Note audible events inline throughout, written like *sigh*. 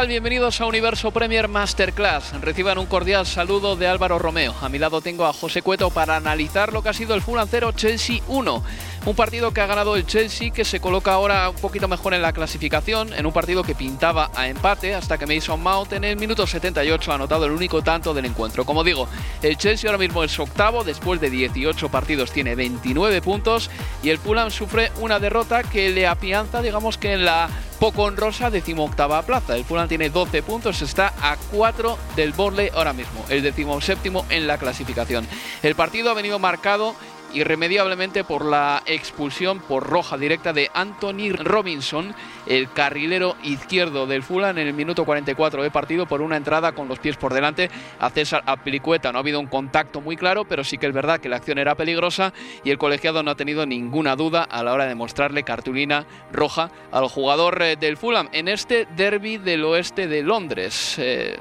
Tal? Bienvenidos a Universo Premier Masterclass. Reciban un cordial saludo de Álvaro Romeo. A mi lado tengo a José Cueto para analizar lo que ha sido el Fulham 0 Chelsea 1. Un partido que ha ganado el Chelsea, que se coloca ahora un poquito mejor en la clasificación, en un partido que pintaba a empate hasta que Mason Mount en el minuto 78 ha anotado el único tanto del encuentro. Como digo, el Chelsea ahora mismo es octavo, después de 18 partidos tiene 29 puntos y el Fulham sufre una derrota que le apianza, digamos que en la poco honrosa decimoctava plaza. El Fulham tiene 12 puntos, está a 4 del Borley ahora mismo, el decimoséptimo en la clasificación. El partido ha venido marcado irremediablemente por la expulsión por roja directa de Anthony Robinson, el carrilero izquierdo del Fulham en el minuto 44 de partido por una entrada con los pies por delante a César Apilicueta. No ha habido un contacto muy claro, pero sí que es verdad que la acción era peligrosa y el colegiado no ha tenido ninguna duda a la hora de mostrarle cartulina roja al jugador eh, del Fulham en este derby del oeste de Londres. Eh,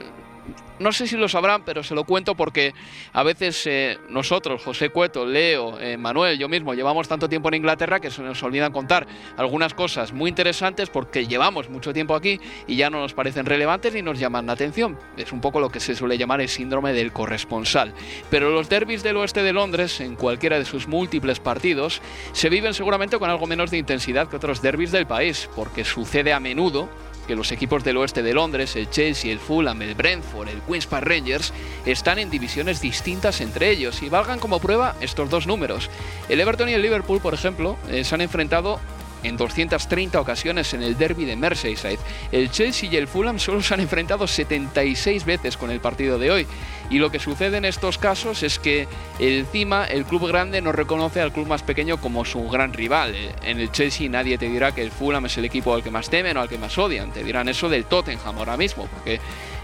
no sé si lo sabrán, pero se lo cuento porque a veces eh, nosotros, José Cueto, Leo, eh, Manuel, yo mismo, llevamos tanto tiempo en Inglaterra que se nos olvidan contar algunas cosas muy interesantes porque llevamos mucho tiempo aquí y ya no nos parecen relevantes ni nos llaman la atención. Es un poco lo que se suele llamar el síndrome del corresponsal. Pero los derbis del oeste de Londres, en cualquiera de sus múltiples partidos, se viven seguramente con algo menos de intensidad que otros derbis del país, porque sucede a menudo que los equipos del oeste de Londres, el Chelsea, el Fulham, el Brentford, el Queen's Park Rangers, están en divisiones distintas entre ellos y valgan como prueba estos dos números. El Everton y el Liverpool, por ejemplo, eh, se han enfrentado en 230 ocasiones en el derby de Merseyside. El Chelsea y el Fulham solo se han enfrentado 76 veces con el partido de hoy. Y lo que sucede en estos casos es que encima el club grande no reconoce al club más pequeño como su gran rival. En el Chelsea nadie te dirá que el Fulham es el equipo al que más temen o al que más odian. Te dirán eso del Tottenham ahora mismo, porque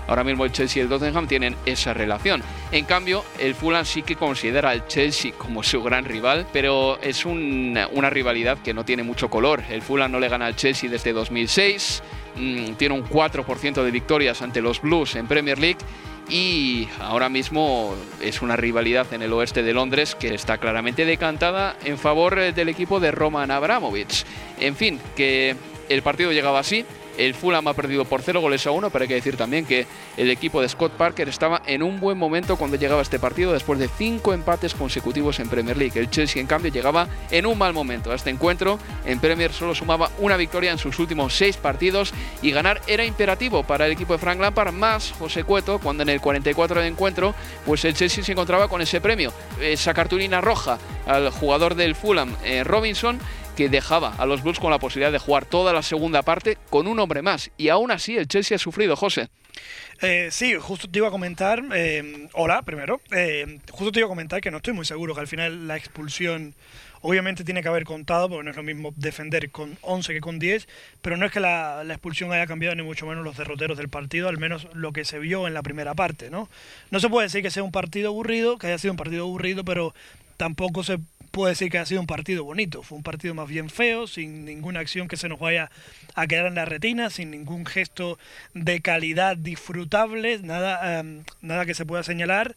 Ahora mismo el Chelsea y el Tottenham tienen esa relación. En cambio, el Fulham sí que considera al Chelsea como su gran rival, pero es una, rivalidad que no tiene mucho color. El Fulham no le gana al Chelsea desde 2006, mmm, tiene un 4% de victorias ante los Blues en Premier League y ahora mismo es una rivalidad en el oeste de Londres que está claramente decantada en favor del equipo de Roman Abramovich. En fin, que el partido llegaba así, el Fulham ha perdido por 0 goles a 1, pero hay que decir también que el equipo de Scott Parker estaba en un buen momento cuando llegaba este partido después de cinco empates consecutivos en Premier League. El Chelsea, en cambio, llegaba en un mal momento a este encuentro. En Premier solo sumaba una victoria en sus últimos seis partidos y ganar era imperativo para el equipo de Frank Lampard, más José Cueto, cuando en el 44 de encuentro, pues el Chelsea se encontraba con ese premio, esa cartulina roja al jugador del Fulham, eh, Robinson, que dejaba a los Blues con la posibilidad de jugar toda la segunda parte con un hombre más. Y aún así el Chelsea ha sufrido, José. Eh, sí, justo te iba a comentar, eh, hola primero, eh, justo te iba a comentar que no estoy muy seguro que al final la expulsión obviamente tiene que haber contado, porque no es lo mismo defender con 11 que con 10, pero no es que la, la, expulsión haya cambiado ni mucho menos los derroteros del partido, al menos lo que se vio en la primera parte, ¿no? No se puede decir que sea un partido aburrido, que haya sido un partido aburrido, pero tampoco se puedo decir que ha sido un partido bonito. Fue un partido más bien feo, sin ninguna acción que se nos vaya a quedar en la retina, sin ningún gesto de calidad disfrutable, nada, em, nada que se pueda señalar.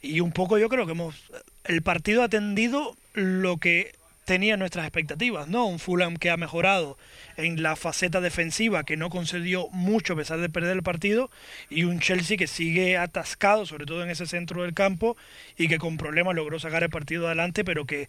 Y un poco yo creo que hemos el partido ha atendido lo que tenía nuestras expectativas, ¿no? Un Fulham que ha mejorado en la faceta defensiva, que no concedió mucho a pesar de perder el partido, y un Chelsea que sigue atascado, sobre todo en ese centro del campo, y que con problemas logró sacar el partido adelante, pero que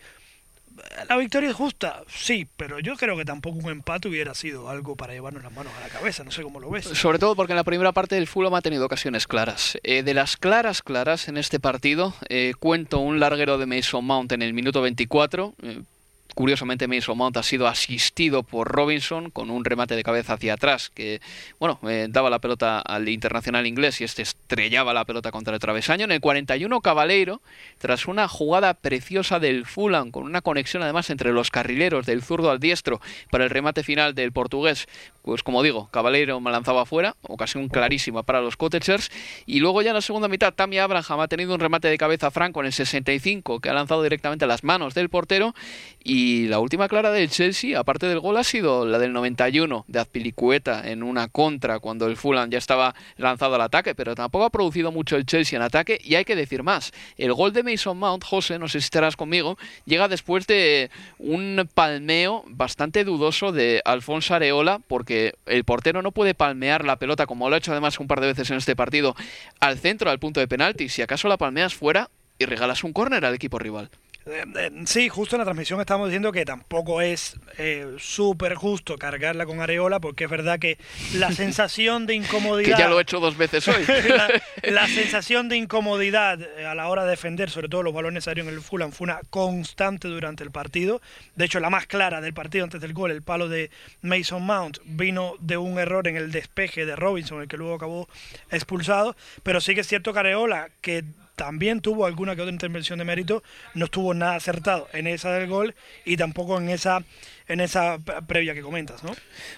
la victoria es justa, sí, pero yo creo que tampoco un empate hubiera sido algo para llevarnos las manos a la cabeza, no sé cómo lo ves. Sobre todo porque en la primera parte el Fulham ha tenido ocasiones claras. Eh, de las claras, claras en este partido, eh, cuento un larguero de Mason Mount en el minuto 24, Curiosamente, Mason Mount ha sido asistido por Robinson con un remate de cabeza hacia atrás que, bueno, eh, daba la pelota al internacional inglés y este estrellaba la pelota contra el travesaño. En el 41, Cabaleiro, tras una jugada preciosa del Fulham, con una conexión además entre los carrileros del zurdo al diestro para el remate final del portugués, pues como digo, Cabaleiro me lanzaba afuera, ocasión clarísima para los Cottagers. Y luego ya en la segunda mitad, Tammy Abraham ha tenido un remate de cabeza franco en el 65 que ha lanzado directamente a las manos del portero. Y la última clara del Chelsea, aparte del gol, ha sido la del 91 de Azpilicueta en una contra cuando el Fulham ya estaba lanzado al ataque, pero tampoco ha producido mucho el Chelsea en ataque y hay que decir más. El gol de Mason Mount, José, no sé si estarás conmigo, llega después de un palmeo bastante dudoso de Alfonso Areola porque el portero no puede palmear la pelota como lo ha hecho además un par de veces en este partido al centro, al punto de penalti. Si acaso la palmeas fuera y regalas un córner al equipo rival. Eh, eh, sí, justo en la transmisión estamos diciendo que tampoco es eh, súper justo cargarla con Areola, porque es verdad que la *laughs* sensación de incomodidad. que ya lo he hecho dos veces hoy. *laughs* *laughs* la, sensación de incomodidad a la hora de defender, sobre todo los balones aéreos en el Fulham, fue una constante durante el partido. De hecho, la más clara del partido antes del gol, el palo de Mason Mount, vino de un error en el despeje de Robinson, el que luego acabó expulsado. Pero sí que es cierto que Areola, que también tuvo alguna que otra intervención de mérito, no estuvo nada acertado en esa del gol y tampoco en esa en esa previa que comentas, ¿no?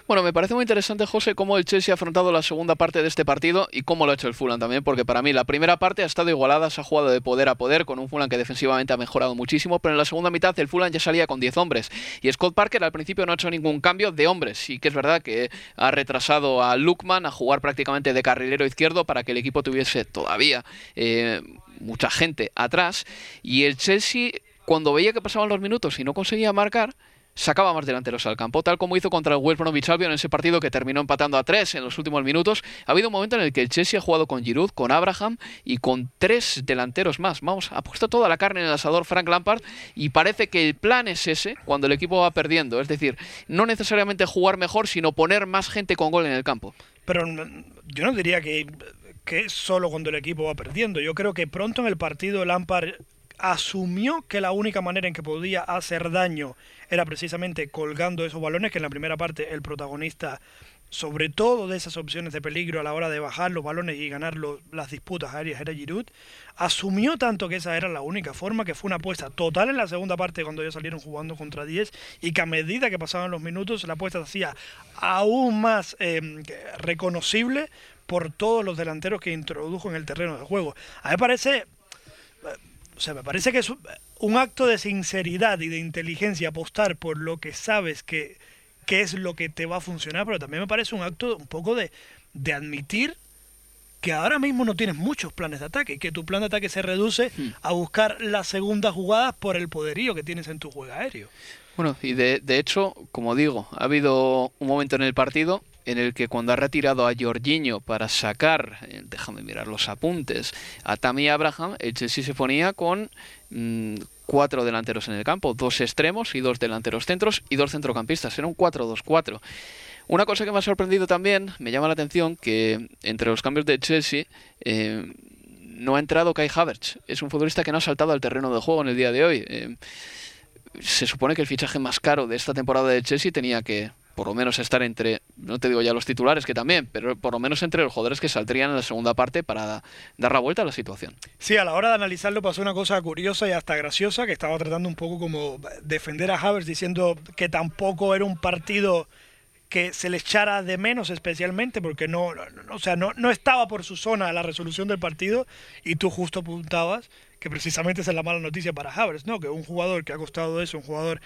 Bueno, me parece muy interesante, José, cómo el Chelsea ha afrontado la segunda parte de este partido y cómo lo ha hecho el Fulham también, porque para mí la primera parte ha estado igualada, se ha jugado de poder a poder, con un Fulham que defensivamente ha mejorado muchísimo, pero en la segunda mitad el Fulham ya salía con 10 hombres. Y Scott Parker al principio no ha hecho ningún cambio de hombres, sí que es verdad que ha retrasado a Lukman a jugar prácticamente de carrilero izquierdo para que el equipo tuviese todavía... Eh, mucha gente atrás y el Chelsea cuando veía que pasaban los minutos y no conseguía marcar sacaba más delanteros al campo, tal como hizo contra el West Bromwich Albion en ese partido que terminó empatando a tres en los últimos minutos. Ha habido un momento en el que el Chelsea ha jugado con Giroud, con Abraham y con tres delanteros más. Vamos, ha puesto toda la carne en el asador Frank Lampard y parece que el plan es ese cuando el equipo va perdiendo, es decir, no necesariamente jugar mejor, sino poner más gente con gol en el campo. Pero yo no diría que que solo cuando el equipo va perdiendo. Yo creo que pronto en el partido Lampard asumió que la única manera en que podía hacer daño era precisamente colgando esos balones, que en la primera parte el protagonista, sobre todo de esas opciones de peligro a la hora de bajar los balones y ganar las disputas aéreas, era Giroud, asumió tanto que esa era la única forma, que fue una apuesta total en la segunda parte cuando ya salieron jugando contra 10 y que a medida que pasaban los minutos la apuesta se hacía aún más eh, reconocible por todos los delanteros que introdujo en el terreno de juego. A mí me parece, o sea, me parece que es un acto de sinceridad y de inteligencia apostar por lo que sabes que, que es lo que te va a funcionar, pero también me parece un acto un poco de, de admitir que ahora mismo no tienes muchos planes de ataque, que tu plan de ataque se reduce hmm. a buscar las segundas jugadas por el poderío que tienes en tu juego aéreo. Bueno, y de, de hecho, como digo, ha habido un momento en el partido en el que cuando ha retirado a Jorginho para sacar, eh, déjame mirar los apuntes, a Tammy Abraham, el Chelsea se ponía con mm, cuatro delanteros en el campo, dos extremos y dos delanteros centros y dos centrocampistas. Era un 4-2-4. Una cosa que me ha sorprendido también, me llama la atención, que entre los cambios de Chelsea eh, no ha entrado Kai Havertz. Es un futbolista que no ha saltado al terreno de juego en el día de hoy. Eh, se supone que el fichaje más caro de esta temporada de Chelsea tenía que por lo menos estar entre, no te digo ya los titulares que también, pero por lo menos entre los jugadores que saldrían en la segunda parte para dar la vuelta a la situación. Sí, a la hora de analizarlo pasó una cosa curiosa y hasta graciosa, que estaba tratando un poco como defender a Havertz diciendo que tampoco era un partido que se le echara de menos especialmente porque no, o sea, no, no estaba por su zona la resolución del partido y tú justo apuntabas que precisamente esa es la mala noticia para Havertz, ¿no? Que un jugador que ha costado eso, un jugador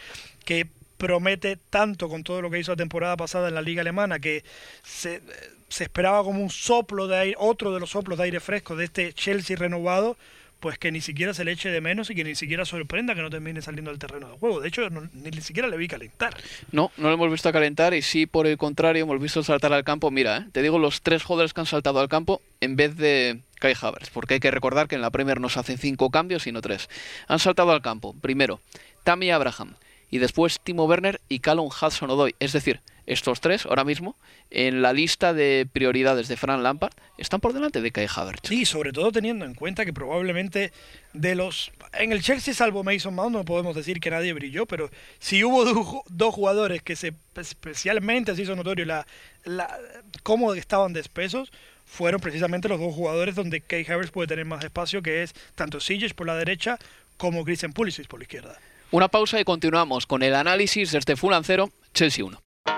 que promete tanto con todo lo que hizo la temporada pasada en la liga alemana, que se, se esperaba como un soplo de aire, otro de los soplos de aire fresco de este Chelsea renovado, pues que ni siquiera se le eche de menos y que ni siquiera sorprenda que no termine saliendo del terreno de juego. De hecho, ni, siquiera le vi calentar. No, no lo hemos visto calentar y sí, por el contrario, hemos visto saltar al campo. Mira, ¿eh? te digo los tres jugadores que han saltado al campo en vez de Kai Havertz, porque hay que recordar que en la Premier no se hacen cinco cambios, sino tres. Han saltado al campo, primero, Tammy Abraham, y después Timo Werner y Callum Hudson-Odoi. Es decir, estos tres ahora mismo en la lista de prioridades de Fran Lampard están por delante de Kai Havertz. Sí, sobre todo teniendo en cuenta que probablemente de los en el Chelsea salvo Mason Mount no podemos decir que nadie brilló, pero si hubo dos jugadores que se especialmente se hizo notorio la, la cómo estaban despesos fueron precisamente los dos jugadores donde Kai Havertz puede tener más espacio, que es tanto Sijic por la derecha como Christian Pulisic por la izquierda. Una pausa y continuamos con el análisis desde Fulham 0, Chelsea 1.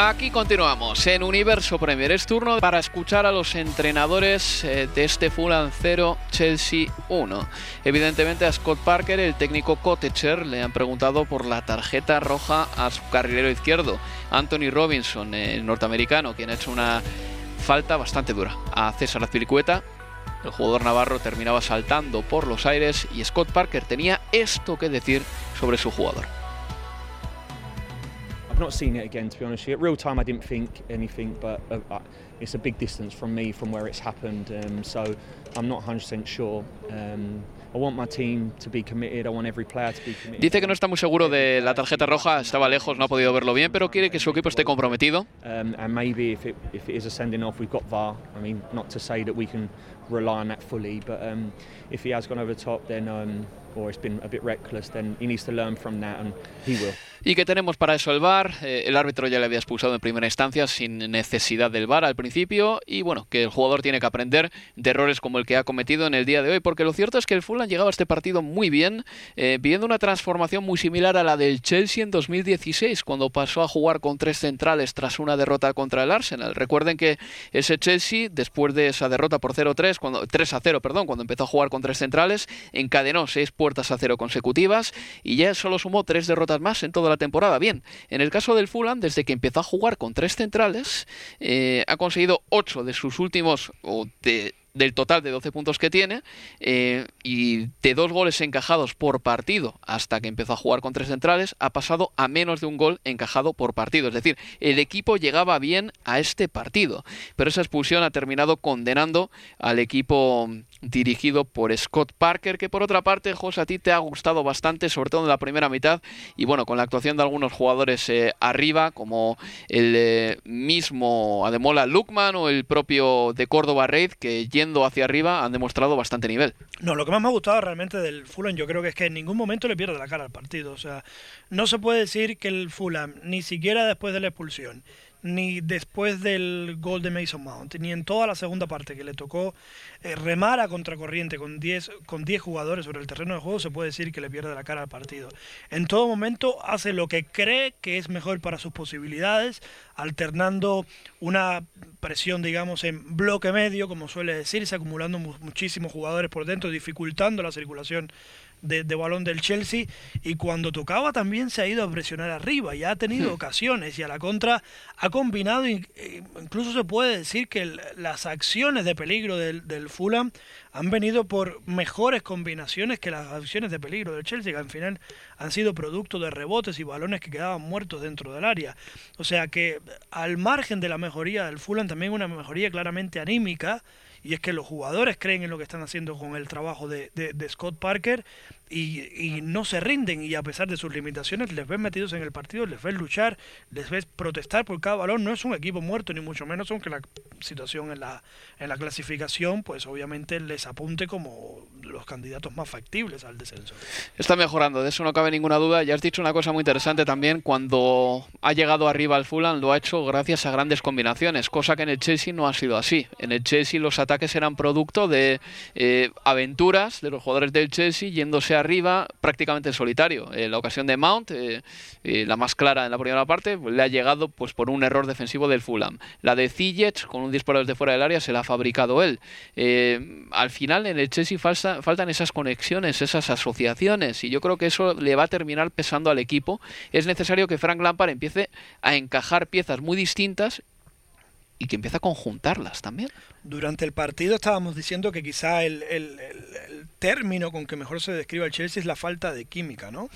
Aquí continuamos en Universo Premier. Es turno para escuchar a los entrenadores eh, de este Fulham 0 Chelsea 1. Evidentemente a Scott Parker, el técnico Cottager, le han preguntado por la tarjeta roja a su carrilero izquierdo, Anthony Robinson, el norteamericano, quien ha hecho una falta bastante dura a César Azpilicueta. El jugador navarro terminaba saltando por los aires y Scott Parker tenía esto que decir sobre su jugador. I've not seen it again, to be honest. At real time, I didn't think anything, but uh, uh, it's a big distance from me from where it's happened. Um, so I'm not 100% sure. Um, I want my team to be committed. I want every player to be committed. Dice que no está muy seguro de la tarjeta roja, estaba lejos, no ha podido verlo bien, pero quiere que su equipo esté comprometido. Um, and maybe if it, if it is a sending off, we've got VAR. I mean, not to say that we can rely on that fully, but um, if he has gone over the top, then um, or it's been a bit reckless, then he needs to learn from that, and he will. ¿Y qué tenemos para eso el VAR? Eh, el árbitro ya le había expulsado en primera instancia sin necesidad del VAR al principio y bueno, que el jugador tiene que aprender de errores como el que ha cometido en el día de hoy, porque lo cierto es que el Fulham llegaba a este partido muy bien, eh, viendo una transformación muy similar a la del Chelsea en 2016, cuando pasó a jugar con tres centrales tras una derrota contra el Arsenal. Recuerden que ese Chelsea, después de esa derrota por 0-3, cuando 3 a 0, perdón, cuando empezó a jugar con tres centrales, encadenó seis puertas a cero consecutivas y ya solo sumó tres derrotas más en la temporada. Bien, en el caso del Fulham, desde que empezó a jugar con tres centrales, eh, ha conseguido ocho de sus últimos, o de del total de 12 puntos que tiene eh, y de dos goles encajados por partido hasta que empezó a jugar con tres centrales ha pasado a menos de un gol encajado por partido. Es decir, el equipo llegaba bien a este partido, pero esa expulsión ha terminado condenando al equipo dirigido por Scott Parker, que por otra parte, José, a ti te ha gustado bastante, sobre todo en la primera mitad, y bueno, con la actuación de algunos jugadores eh, arriba, como el eh, mismo Ademola Lukman o el propio de Córdoba Reid, que yendo hacia arriba han demostrado bastante nivel. No, lo que más me ha gustado realmente del Fulham yo creo que es que en ningún momento le pierde la cara al partido. O sea, no se puede decir que el Fulham, ni siquiera después de la expulsión, ni después del gol de Mason Mount, ni en toda la segunda parte que le tocó eh, remar a contracorriente con 10 con diez jugadores sobre el terreno de juego, se puede decir que le pierde la cara al partido. En todo momento hace lo que cree que es mejor para sus posibilidades, alternando una presión, digamos, en bloque medio, como suele decirse, acumulando muchísimos jugadores por dentro, dificultando la circulación de, balón del Chelsea y cuando tocaba también se ha ido a presionar arriba y ha tenido hmm. ocasiones y a la contra ha combinado, e incluso se puede decir que las acciones de peligro del, del Fulham han venido por mejores combinaciones que las acciones de peligro del Chelsea, que al final han sido producto de rebotes y balones que quedaban muertos dentro del área. O sea que al margen de la mejoría del Fulham, también una mejoría claramente anímica y es que los jugadores creen en lo que están haciendo con el trabajo de, de Scott Parker y, no se rinden y a pesar de sus limitaciones les ves metidos en el partido, les ves luchar, les ves protestar por cada balón. No es un equipo muerto ni mucho menos, aunque la situación en la, en la clasificación pues obviamente les apunte como los candidatos más factibles al descenso. Está mejorando, de eso no cabe ninguna duda. Ya has dicho una cosa muy interesante también, cuando ha llegado arriba al Fulham lo ha hecho gracias a grandes combinaciones, cosa que en el Chelsea no ha sido así. En el Chelsea los ataques eran producto de eh, aventuras de los jugadores del Chelsea yéndose arriba prácticamente en solitario. En la ocasión de Mount, eh, eh, la más clara en la primera parte, pues, le ha llegado pues por un error defensivo del Fulham. La de Ziyech, con un disparo desde fuera del área, se la ha fabricado él. Eh, al final en el Chelsea faltan esas conexiones, esas asociaciones, y yo creo que eso le va a terminar pesando al equipo. Es necesario que Frank Lampard empiece a encajar piezas muy distintas y que empiece a conjuntarlas también. Durante el partido estábamos diciendo que quizá el, el, término con que mejor se describe al Chelsea es la falta de química, ¿no?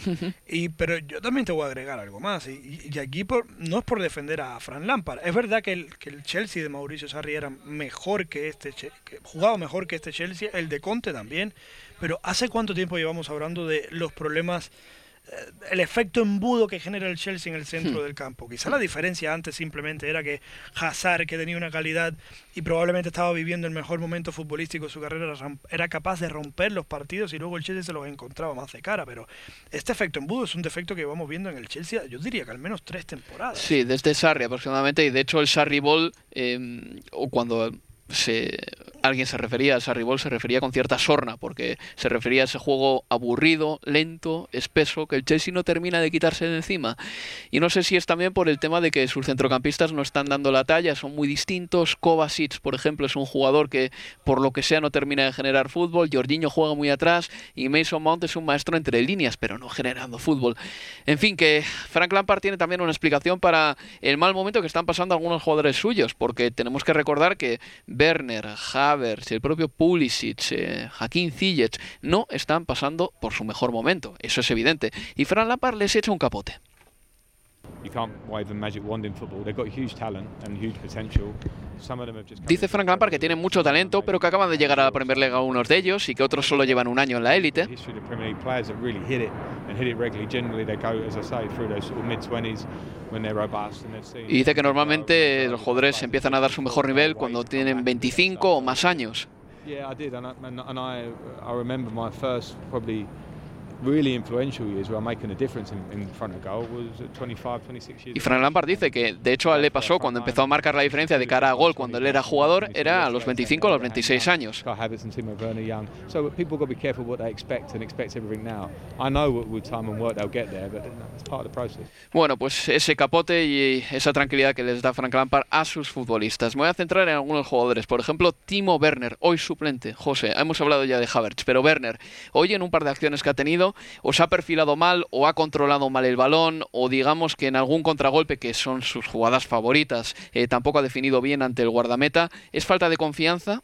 y Pero yo también te voy a agregar algo más. Y, y aquí por, no es por defender a Fran Lampard. Es verdad que el, que el Chelsea de Mauricio Sarri era mejor que este, que jugaba mejor que este Chelsea, el de Conte también. Pero ¿hace cuánto tiempo llevamos hablando de los problemas el efecto embudo que genera el Chelsea en el centro hmm. del campo. Quizá la diferencia antes simplemente era que Hazard, que tenía una calidad y probablemente estaba viviendo el mejor momento futbolístico de su carrera, era capaz de romper los partidos y luego el Chelsea se los encontraba más de cara. Pero este efecto embudo es un defecto que vamos viendo en el Chelsea, yo diría que al menos tres temporadas. Sí, desde Sarri aproximadamente, y de hecho el Sarri Ball, eh, o cuando se, alguien se refería, Sarribol se refería con cierta sorna, porque se refería a ese juego aburrido, lento, espeso, que el Chelsea no termina de quitarse de encima. Y no sé si es también por el tema de que sus centrocampistas no están dando la talla, son muy distintos. Kovacic, por ejemplo, es un jugador que por lo que sea no termina de generar fútbol. Jorginho juega muy atrás y Mason Mount es un maestro entre líneas, pero no generando fútbol. En fin, que Frank Lampard tiene también una explicación para el mal momento que están pasando algunos jugadores suyos, porque tenemos que recordar que Werner, Havertz, el propio Pulisic, eh, Ziyech no están pasando por su mejor momento, eso es evidente. Y Fran Lampard les echa un capote. Dice Frank Lampard que tienen mucho talento, pero que acaban de llegar a la Premier League unos de ellos y que otros solo llevan un año en la élite. Y dice que normalmente los jugadores empiezan a dar su mejor nivel cuando tienen 25 o más años. Y Frank Lampard dice que de hecho le pasó cuando empezó a marcar la diferencia de cara a gol cuando él era jugador era a los 25 o los 26 años. Bueno, pues ese capote y esa tranquilidad que les da Frank Lampard a sus futbolistas. Me voy a centrar en algunos jugadores, por ejemplo, Timo Werner, hoy suplente. José, hemos hablado ya de Havertz, pero Werner, hoy en un par de acciones que ha tenido o se ha perfilado mal o ha controlado mal el balón o digamos que en algún contragolpe que son sus jugadas favoritas eh, tampoco ha definido bien ante el guardameta. ¿Es falta de confianza?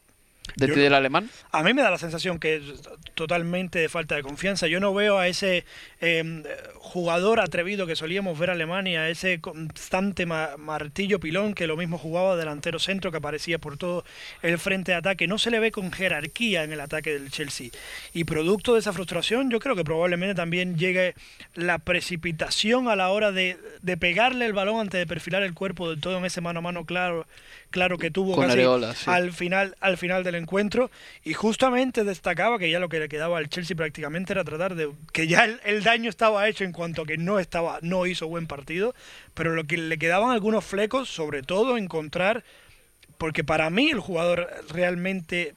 Del alemán? A mí me da la sensación que es totalmente de falta de confianza. Yo no veo a ese em, jugador atrevido que solíamos ver a Alemania, ese constante martillo pilón que lo mismo jugaba delantero centro que aparecía por todo el frente de ataque. No se le ve con jerarquía en el ataque del Chelsea. Y producto de esa frustración, yo creo que probablemente también llegue la precipitación a la hora de, de pegarle el balón antes de perfilar el cuerpo de todo en ese mano a mano claro claro que tuvo casi al final al final del encuentro y justamente destacaba que ya lo que le quedaba al Chelsea prácticamente era tratar de que ya el, daño estaba hecho en cuanto a que no estaba no hizo buen partido pero lo que le quedaban algunos flecos sobre todo encontrar porque para mí el jugador realmente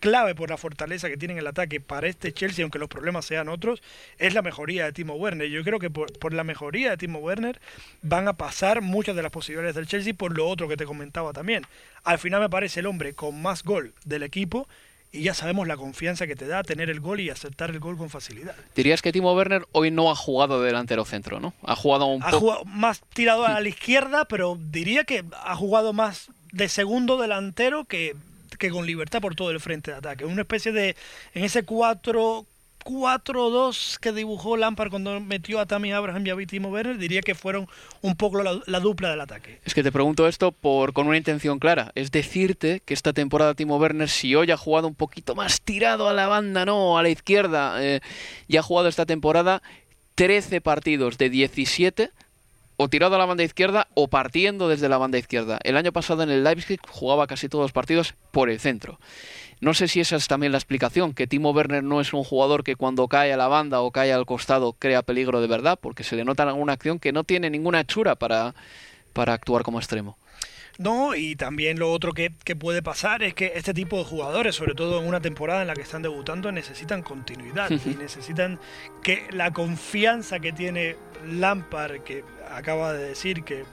clave por la fortaleza que tiene en el ataque para este Chelsea, aunque los problemas sean otros, es la mejoría de Timo Werner. Yo creo que por, la mejoría de Timo Werner van a pasar muchas de las posibilidades del Chelsea por lo otro que te comentaba también. Al final me parece el hombre con más gol del equipo y ya sabemos la confianza que te da tener el gol y aceptar el gol con facilidad. Dirías que Timo Werner hoy no ha jugado de delantero centro, ¿no? Ha jugado un poco... más tirado a la izquierda, pero diría que ha jugado más de segundo delantero que que con libertad por todo el frente de ataque. Una especie de, en ese 4 4-2 que dibujó Lampard cuando metió a Tammy Abraham y a Timo Werner, diría que fueron un poco la, dupla del ataque. Es que te pregunto esto por con una intención clara, es decirte que esta temporada Timo Werner, si hoy ha jugado un poquito más tirado a la banda, no, a la izquierda, eh, y ha jugado esta temporada 13 partidos de 17 o tirado a la banda izquierda o partiendo desde la banda izquierda. El año pasado en el Leipzig jugaba casi todos los partidos por el centro. No sé si esa es también la explicación, que Timo Werner no es un jugador que cuando cae a la banda o cae al costado crea peligro de verdad, porque se le nota en alguna acción que no tiene ninguna hechura para, para actuar como extremo. No, y también lo otro que, puede pasar es que este tipo de jugadores, sobre todo en una temporada en la que están debutando, necesitan continuidad y necesitan que la confianza que tiene Lampard, que acaba de decir que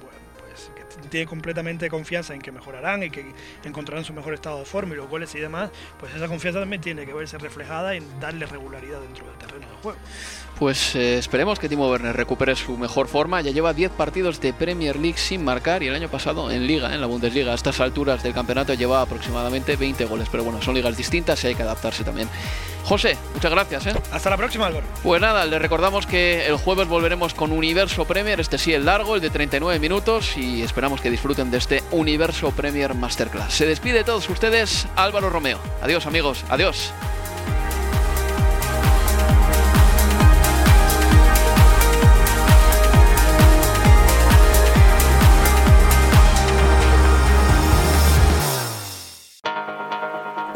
tiene completamente confianza en que mejorarán y que encontrarán su mejor estado de forma y los goles y demás, pues esa confianza también tiene que verse reflejada en darle regularidad dentro del terreno de juego. Pues eh, esperemos que Timo Werner recupere su mejor forma. Ya lleva 10 partidos de Premier League sin marcar y el año pasado en Liga, en la Bundesliga, a estas alturas del campeonato lleva aproximadamente 20 goles. Pero bueno, son ligas distintas y hay que adaptarse también. José, muchas gracias. ¿eh? Hasta la próxima, Álvaro. Pues nada, le recordamos que el jueves volveremos con Universo Premier, este sí el largo, el de 39 minutos, y esperamos que disfruten de este Universo Premier Masterclass. Se despide de todos ustedes Álvaro Romeo. Adiós amigos, adiós.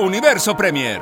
Universo Premier,